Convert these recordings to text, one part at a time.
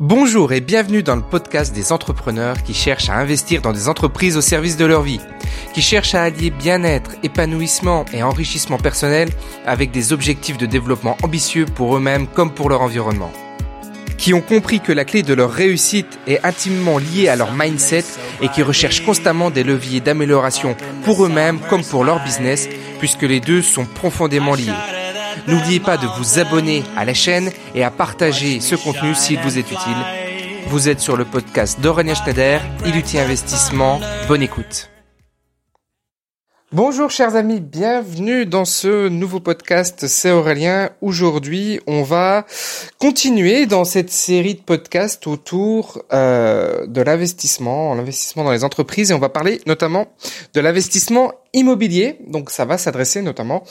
Bonjour et bienvenue dans le podcast des entrepreneurs qui cherchent à investir dans des entreprises au service de leur vie, qui cherchent à allier bien-être, épanouissement et enrichissement personnel avec des objectifs de développement ambitieux pour eux-mêmes comme pour leur environnement, qui ont compris que la clé de leur réussite est intimement liée à leur mindset et qui recherchent constamment des leviers d'amélioration pour eux-mêmes comme pour leur business puisque les deux sont profondément liés. N'oubliez pas de vous abonner à la chaîne et à partager ce contenu s'il vous est utile. Vous êtes sur le podcast d'Aurélien Schneider, Iluti Investissement. Bonne écoute. Bonjour chers amis, bienvenue dans ce nouveau podcast, c'est Aurélien. Aujourd'hui, on va continuer dans cette série de podcasts autour euh, de l'investissement, l'investissement dans les entreprises et on va parler notamment de l'investissement immobilier. Donc ça va s'adresser notamment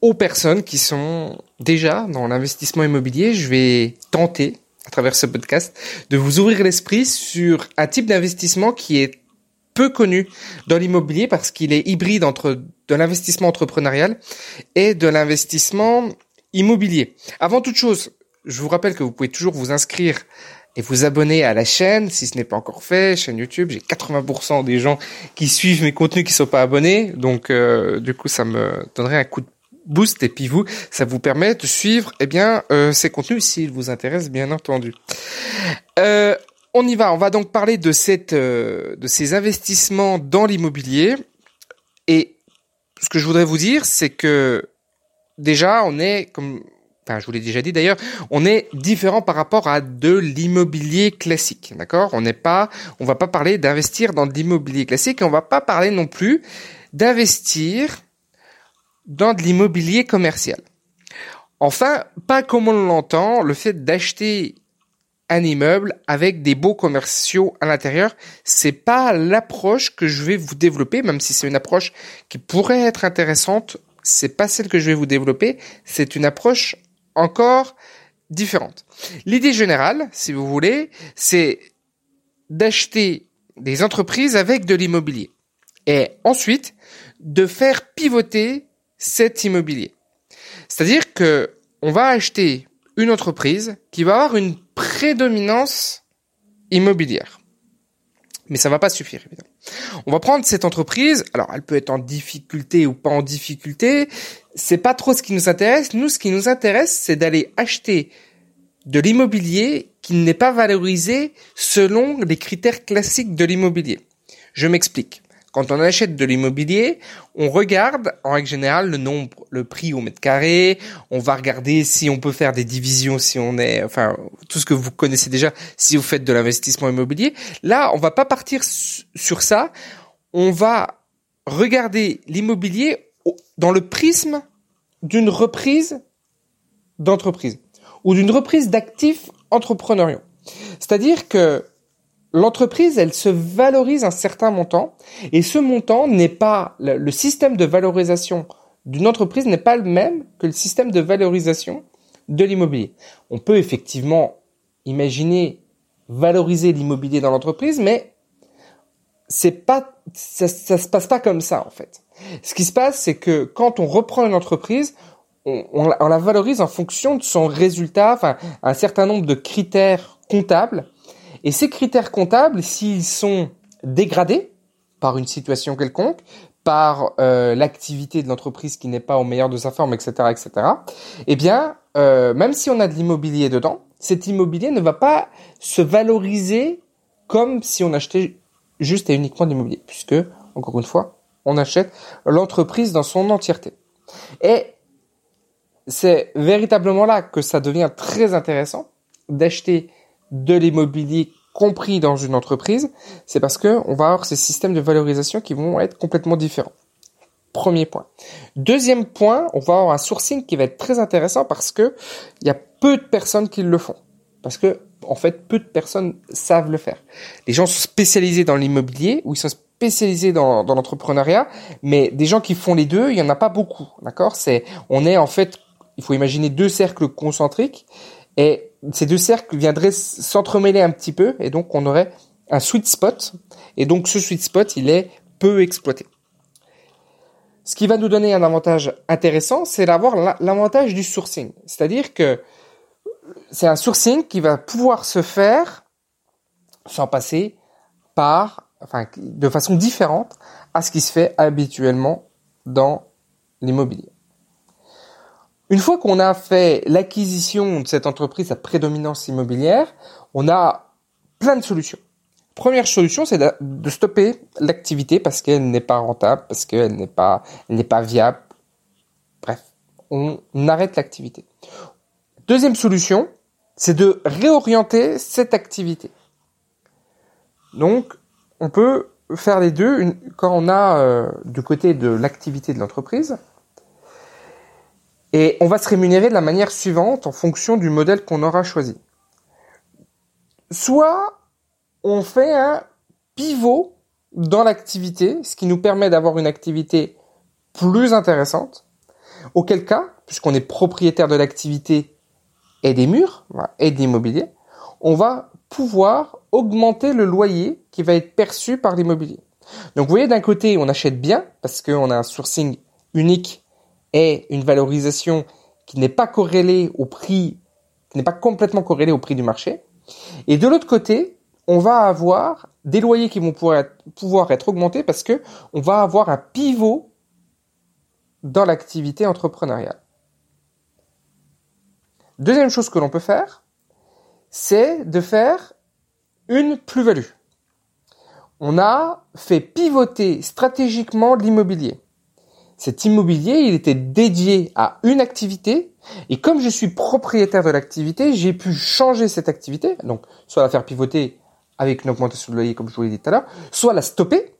aux personnes qui sont déjà dans l'investissement immobilier. Je vais tenter, à travers ce podcast, de vous ouvrir l'esprit sur un type d'investissement qui est peu connu dans l'immobilier parce qu'il est hybride entre de l'investissement entrepreneurial et de l'investissement immobilier. Avant toute chose, je vous rappelle que vous pouvez toujours vous inscrire et vous abonner à la chaîne si ce n'est pas encore fait. Chaîne YouTube, j'ai 80% des gens qui suivent mes contenus qui sont pas abonnés, donc euh, du coup ça me donnerait un coup de boost et puis vous, ça vous permet de suivre eh bien euh, ces contenus s'ils vous intéressent bien entendu. Euh, on y va, on va donc parler de cette euh, de ces investissements dans l'immobilier. Et ce que je voudrais vous dire c'est que déjà on est comme enfin je vous l'ai déjà dit d'ailleurs, on est différent par rapport à de l'immobilier classique, d'accord? On n'est pas on va pas parler d'investir dans de l'immobilier classique et on va pas parler non plus d'investir dans de l'immobilier commercial. Enfin, pas comme on l'entend, le fait d'acheter un immeuble avec des beaux commerciaux à l'intérieur, c'est pas l'approche que je vais vous développer, même si c'est une approche qui pourrait être intéressante, c'est pas celle que je vais vous développer, c'est une approche encore différente. L'idée générale, si vous voulez, c'est d'acheter des entreprises avec de l'immobilier et ensuite de faire pivoter cet immobilier. C'est-à-dire que on va acheter une entreprise qui va avoir une prédominance immobilière. Mais ça va pas suffire, évidemment. On va prendre cette entreprise. Alors, elle peut être en difficulté ou pas en difficulté. C'est pas trop ce qui nous intéresse. Nous, ce qui nous intéresse, c'est d'aller acheter de l'immobilier qui n'est pas valorisé selon les critères classiques de l'immobilier. Je m'explique. Quand on achète de l'immobilier, on regarde en règle générale le nombre, le prix au mètre carré. On va regarder si on peut faire des divisions, si on est, enfin, tout ce que vous connaissez déjà, si vous faites de l'investissement immobilier. Là, on va pas partir sur ça. On va regarder l'immobilier dans le prisme d'une reprise d'entreprise ou d'une reprise d'actifs entrepreneuriaux. C'est-à-dire que l'entreprise, elle se valorise un certain montant, et ce montant n'est pas, le système de valorisation d'une entreprise n'est pas le même que le système de valorisation de l'immobilier. On peut effectivement imaginer valoriser l'immobilier dans l'entreprise, mais c'est pas, ça, se passe pas comme ça, en fait. Ce qui se passe, c'est que quand on reprend une entreprise, on, on la valorise en fonction de son résultat, enfin, un certain nombre de critères comptables et ces critères comptables, s'ils sont dégradés par une situation quelconque, par euh, l'activité de l'entreprise qui n'est pas au meilleur de sa forme, etc., etc., eh bien, euh, même si on a de l'immobilier dedans, cet immobilier ne va pas se valoriser comme si on achetait juste et uniquement de l'immobilier, puisque, encore une fois, on achète l'entreprise dans son entièreté. Et c'est véritablement là que ça devient très intéressant d'acheter de l'immobilier compris dans une entreprise, c'est parce que on va avoir ces systèmes de valorisation qui vont être complètement différents. Premier point. Deuxième point, on va avoir un sourcing qui va être très intéressant parce que il y a peu de personnes qui le font. parce que en fait, peu de personnes savent le faire. Les gens sont spécialisés dans l'immobilier ou ils sont spécialisés dans, l'entrepreneuriat, mais des gens qui font les deux, il y en a pas beaucoup, d'accord? C'est, on est en fait, il faut imaginer deux cercles concentriques et ces deux cercles viendraient s'entremêler un petit peu et donc on aurait un sweet spot et donc ce sweet spot, il est peu exploité. Ce qui va nous donner un avantage intéressant, c'est d'avoir l'avantage du sourcing. C'est-à-dire que c'est un sourcing qui va pouvoir se faire sans passer par, enfin, de façon différente à ce qui se fait habituellement dans l'immobilier. Une fois qu'on a fait l'acquisition de cette entreprise à prédominance immobilière, on a plein de solutions. Première solution, c'est de, stopper l'activité parce qu'elle n'est pas rentable, parce qu'elle n'est pas, n'est pas viable. Bref, on arrête l'activité. Deuxième solution, c'est de réorienter cette activité. Donc, on peut faire les deux quand on a euh, du côté de l'activité de l'entreprise. Et on va se rémunérer de la manière suivante en fonction du modèle qu'on aura choisi. Soit on fait un pivot dans l'activité, ce qui nous permet d'avoir une activité plus intéressante. Auquel cas, puisqu'on est propriétaire de l'activité et des murs et de l'immobilier, on va pouvoir augmenter le loyer qui va être perçu par l'immobilier. Donc vous voyez d'un côté on achète bien parce qu'on a un sourcing unique et une valorisation qui n'est pas corrélée au prix, qui n'est pas complètement corrélée au prix du marché. Et de l'autre côté, on va avoir des loyers qui vont pouvoir être, pouvoir être augmentés parce que on va avoir un pivot dans l'activité entrepreneuriale. Deuxième chose que l'on peut faire, c'est de faire une plus-value. On a fait pivoter stratégiquement l'immobilier. Cet immobilier, il était dédié à une activité, et comme je suis propriétaire de l'activité, j'ai pu changer cette activité, donc soit la faire pivoter avec une augmentation de loyer, comme je vous l'ai dit tout à l'heure, soit la stopper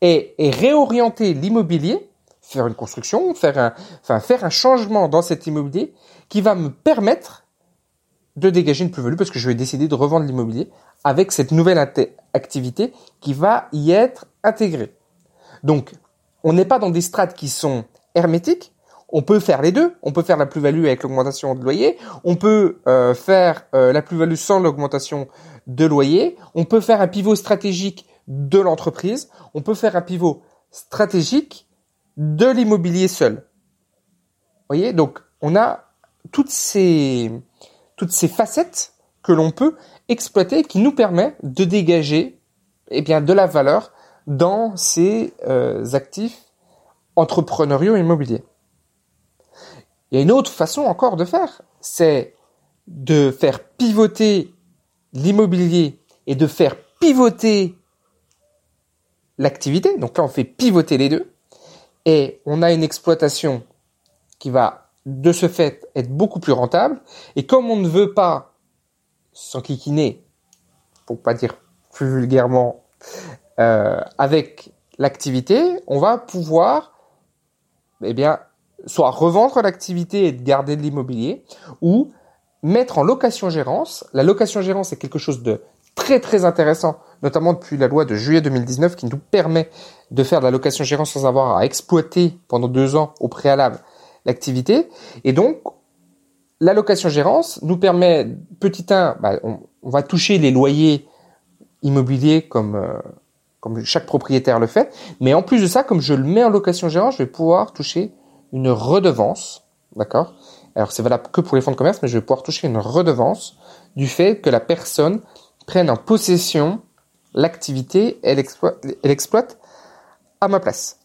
et, réorienter l'immobilier, faire une construction, faire un, enfin faire un changement dans cet immobilier qui va me permettre de dégager une plus-value parce que je vais décider de revendre l'immobilier avec cette nouvelle activité qui va y être intégrée. Donc, on n'est pas dans des strates qui sont hermétiques. On peut faire les deux. On peut faire la plus-value avec l'augmentation de loyer. On peut euh, faire euh, la plus-value sans l'augmentation de loyer. On peut faire un pivot stratégique de l'entreprise. On peut faire un pivot stratégique de l'immobilier seul. Vous voyez, donc on a toutes ces, facettes que l'on peut exploiter qui nous permet de dégager eh bien, de la valeur dans ces euh, actifs entrepreneuriaux immobiliers. Il y a une autre façon encore de faire, c'est de faire pivoter l'immobilier et de faire pivoter l'activité. Donc là, on fait pivoter les deux et on a une exploitation qui va de ce fait être beaucoup plus rentable. Et comme on ne veut pas s'enquiquiner, pour pas dire plus vulgairement, euh, avec l'activité, on va pouvoir, eh bien, soit revendre l'activité et garder de l'immobilier, ou mettre en location-gérance. La location-gérance est quelque chose de très très intéressant, notamment depuis la loi de juillet 2019 qui nous permet de faire de la location-gérance sans avoir à exploiter pendant deux ans au préalable l'activité. Et donc, l'allocation gérance nous permet, petit 1, bah, on, va toucher les loyers immobiliers comme, euh, comme chaque propriétaire le fait. Mais en plus de ça, comme je le mets en location gérance, je vais pouvoir toucher une redevance. D'accord? Alors, c'est valable que pour les fonds de commerce, mais je vais pouvoir toucher une redevance du fait que la personne prenne en possession l'activité et l'exploite à ma place.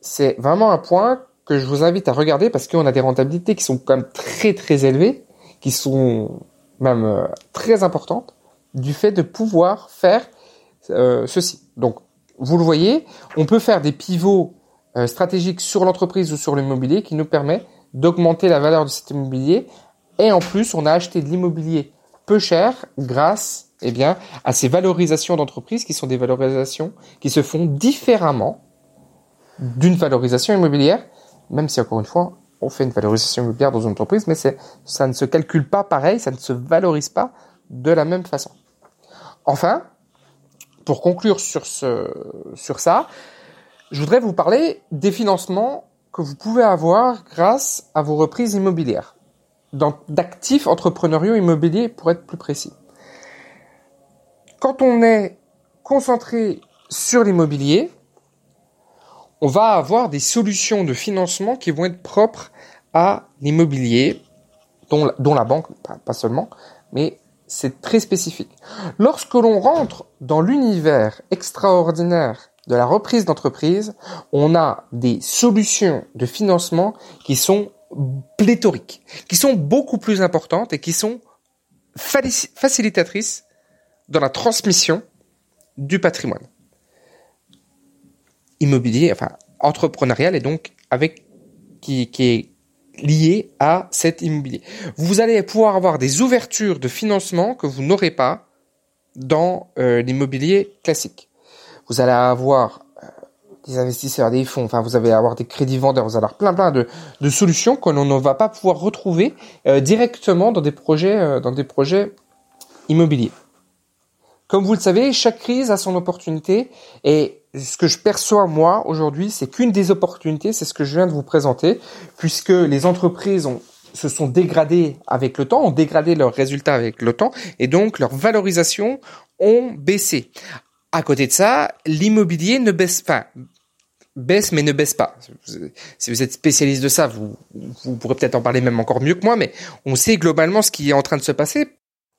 C'est vraiment un point que je vous invite à regarder parce qu'on a des rentabilités qui sont quand même très très élevées, qui sont même euh, très importantes du fait de pouvoir faire euh, ceci. Donc, vous le voyez, on peut faire des pivots euh, stratégiques sur l'entreprise ou sur l'immobilier qui nous permet d'augmenter la valeur de cet immobilier. Et en plus, on a acheté de l'immobilier peu cher grâce eh bien, à ces valorisations d'entreprise qui sont des valorisations qui se font différemment d'une valorisation immobilière même si encore une fois, on fait une valorisation immobilière dans une entreprise, mais ça ne se calcule pas pareil, ça ne se valorise pas de la même façon. Enfin, pour conclure sur ce, sur ça, je voudrais vous parler des financements que vous pouvez avoir grâce à vos reprises immobilières, d'actifs entrepreneuriaux immobiliers pour être plus précis. Quand on est concentré sur l'immobilier, on va avoir des solutions de financement qui vont être propres à l'immobilier, dont, la banque, pas seulement, mais c'est très spécifique. Lorsque l'on rentre dans l'univers extraordinaire de la reprise d'entreprise, on a des solutions de financement qui sont pléthoriques, qui sont beaucoup plus importantes et qui sont facilitatrices dans la transmission du patrimoine immobilier, enfin entrepreneurial et donc avec qui, est lié à cet immobilier. Vous allez pouvoir avoir des ouvertures de financement que vous n'aurez pas dans euh, l'immobilier classique. Vous allez avoir euh, des investisseurs, des fonds, enfin vous allez avoir des crédits vendeurs, vous allez avoir plein plein de, de solutions que l'on ne va pas pouvoir retrouver euh, directement dans des projets dans des projets immobiliers. Comme vous le savez, chaque crise a son opportunité et ce que je perçois moi aujourd'hui, c'est qu'une des opportunités, c'est ce que je viens de vous présenter, puisque les entreprises se sont dégradées avec le temps, ont dégradé leurs résultats avec le temps, et donc leurs valorisations ont baissé. À côté de ça, l'immobilier ne baisse pas. Baisse mais ne baisse pas. Si vous êtes spécialiste de ça, vous, vous pourrez peut-être en parler même encore mieux que moi, mais on sait globalement ce qui est en train de se passer.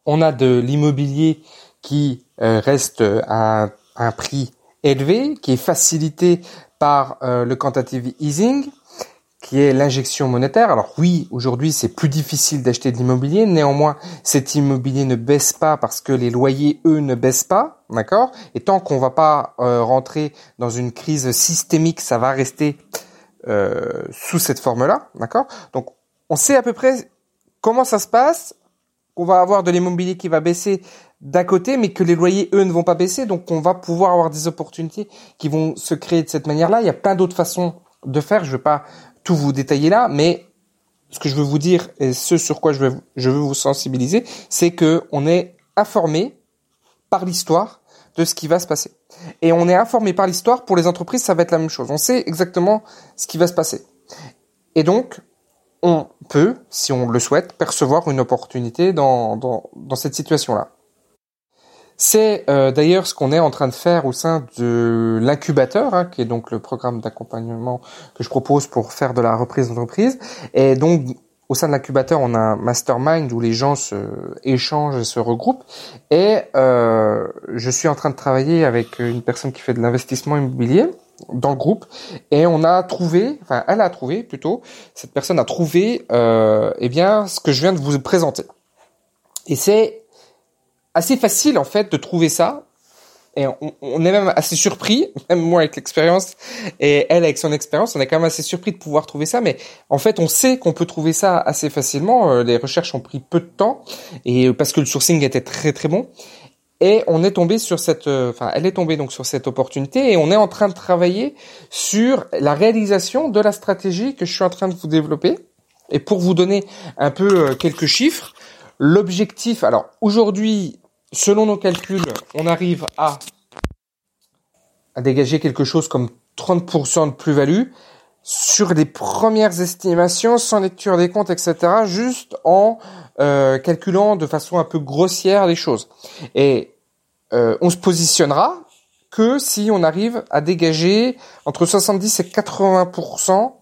On a de l'immobilier qui euh, reste à un prix élevé, qui est facilité par euh, le quantitative easing, qui est l'injection monétaire. Alors oui, aujourd'hui c'est plus difficile d'acheter de l'immobilier, néanmoins cet immobilier ne baisse pas parce que les loyers, eux, ne baissent pas, d'accord? Et tant qu'on va pas euh, rentrer dans une crise systémique, ça va rester euh, sous cette forme-là, d'accord? Donc on sait à peu près comment ça se passe, on va avoir de l'immobilier qui va baisser d'un côté, mais que les loyers, eux, ne vont pas baisser. Donc, on va pouvoir avoir des opportunités qui vont se créer de cette manière-là. Il y a plein d'autres façons de faire. Je ne vais pas tout vous détailler là, mais ce que je veux vous dire et ce sur quoi je veux, je veux vous sensibiliser, c'est que on est informé par l'histoire de ce qui va se passer. Et on est informé par l'histoire pour les entreprises, ça va être la même chose. On sait exactement ce qui va se passer. Et donc, on peut, si on le souhaite, percevoir une opportunité dans, dans, cette situation-là. C'est euh, d'ailleurs ce qu'on est en train de faire au sein de l'incubateur, hein, qui est donc le programme d'accompagnement que je propose pour faire de la reprise d'entreprise. Et donc au sein de l'incubateur, on a un mastermind où les gens se échangent et se regroupent. Et euh, je suis en train de travailler avec une personne qui fait de l'investissement immobilier dans le groupe et on a trouvé, enfin elle a trouvé plutôt, cette personne a trouvé, euh, eh bien ce que je viens de vous présenter. Et c'est assez facile en fait de trouver ça. Et on, est même assez surpris, même moi avec l'expérience et elle avec son expérience, on est quand même assez surpris de pouvoir trouver ça. Mais en fait, on sait qu'on peut trouver ça assez facilement. Euh, les recherches ont pris peu de temps et parce que le sourcing était très très bon. Et on est tombé sur cette, euh, enfin, elle est tombée donc sur cette opportunité et on est en train de travailler sur la réalisation de la stratégie que je suis en train de vous développer. Et pour vous donner un peu quelques chiffres, l'objectif, alors aujourd'hui, selon nos calculs, on arrive à, à dégager quelque chose comme 30% de plus-value sur les premières estimations, sans lecture des comptes, etc., juste en euh, calculant de façon un peu grossière les choses. Et euh, on se positionnera que si on arrive à dégager entre 70 et 80%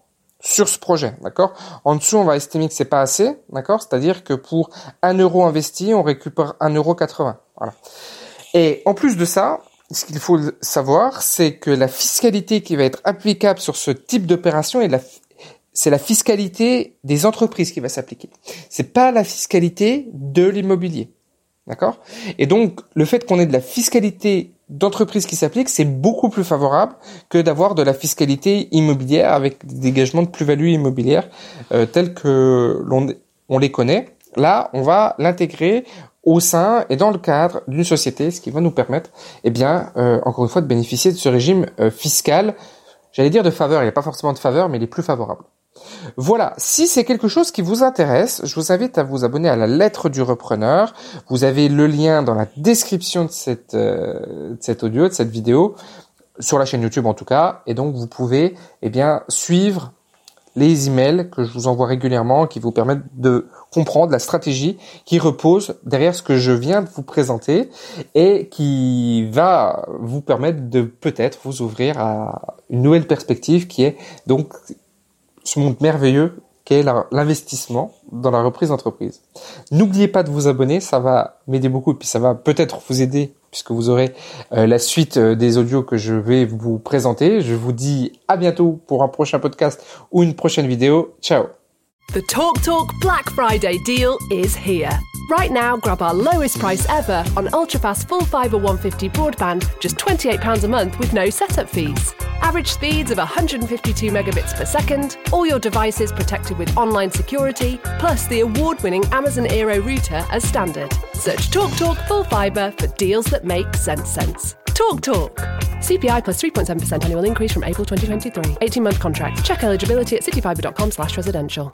sur ce projet, d'accord? En dessous, on va estimer que c'est pas assez, d'accord? C'est-à-dire que pour 1 euro investi, on récupère 1,80 euro. Voilà. Et en plus de ça, ce qu'il faut savoir, c'est que la fiscalité qui va être applicable sur ce type d'opération est la c'est la fiscalité des entreprises qui va s'appliquer. C'est pas la fiscalité de l'immobilier. D'accord? Et donc, le fait qu'on ait de la fiscalité d'entreprise qui s'applique, c'est beaucoup plus favorable que d'avoir de la fiscalité immobilière avec des dégagements de plus-value immobilière euh, tels que l'on on les connaît. Là, on va l'intégrer au sein et dans le cadre d'une société, ce qui va nous permettre, eh bien, euh, encore une fois, de bénéficier de ce régime euh, fiscal. J'allais dire de faveur, il n'y a pas forcément de faveur, mais il est plus favorable. Voilà, si c'est quelque chose qui vous intéresse, je vous invite à vous abonner à la lettre du repreneur. Vous avez le lien dans la description de cette, euh, cette audio, de cette vidéo, sur la chaîne YouTube en tout cas, et donc vous pouvez eh bien suivre les emails que je vous envoie régulièrement qui vous permettent de comprendre la stratégie qui repose derrière ce que je viens de vous présenter et qui va vous permettre de peut-être vous ouvrir à une nouvelle perspective qui est donc ce monde merveilleux qu'est l'investissement dans la reprise d'entreprise. N'oubliez pas de vous abonner, ça va m'aider beaucoup et puis ça va peut-être vous aider puisque vous aurez euh, la suite euh, des audios que je vais vous présenter. Je vous dis à bientôt pour un prochain podcast ou une prochaine vidéo. Ciao The TalkTalk Talk Black Friday deal is here. Right now, grab our lowest price ever on ultrafast full fibre 150 broadband, just £28 a month with no setup fees. Average speeds of 152 megabits per second, all your devices protected with online security, plus the award winning Amazon Aero router as standard. Search TalkTalk Talk Full Fibre for deals that make sense sense. Talk Talk. CPI plus 3.7% annual increase from April 2023. 18 month contract. Check eligibility at cityfibre.com slash residential.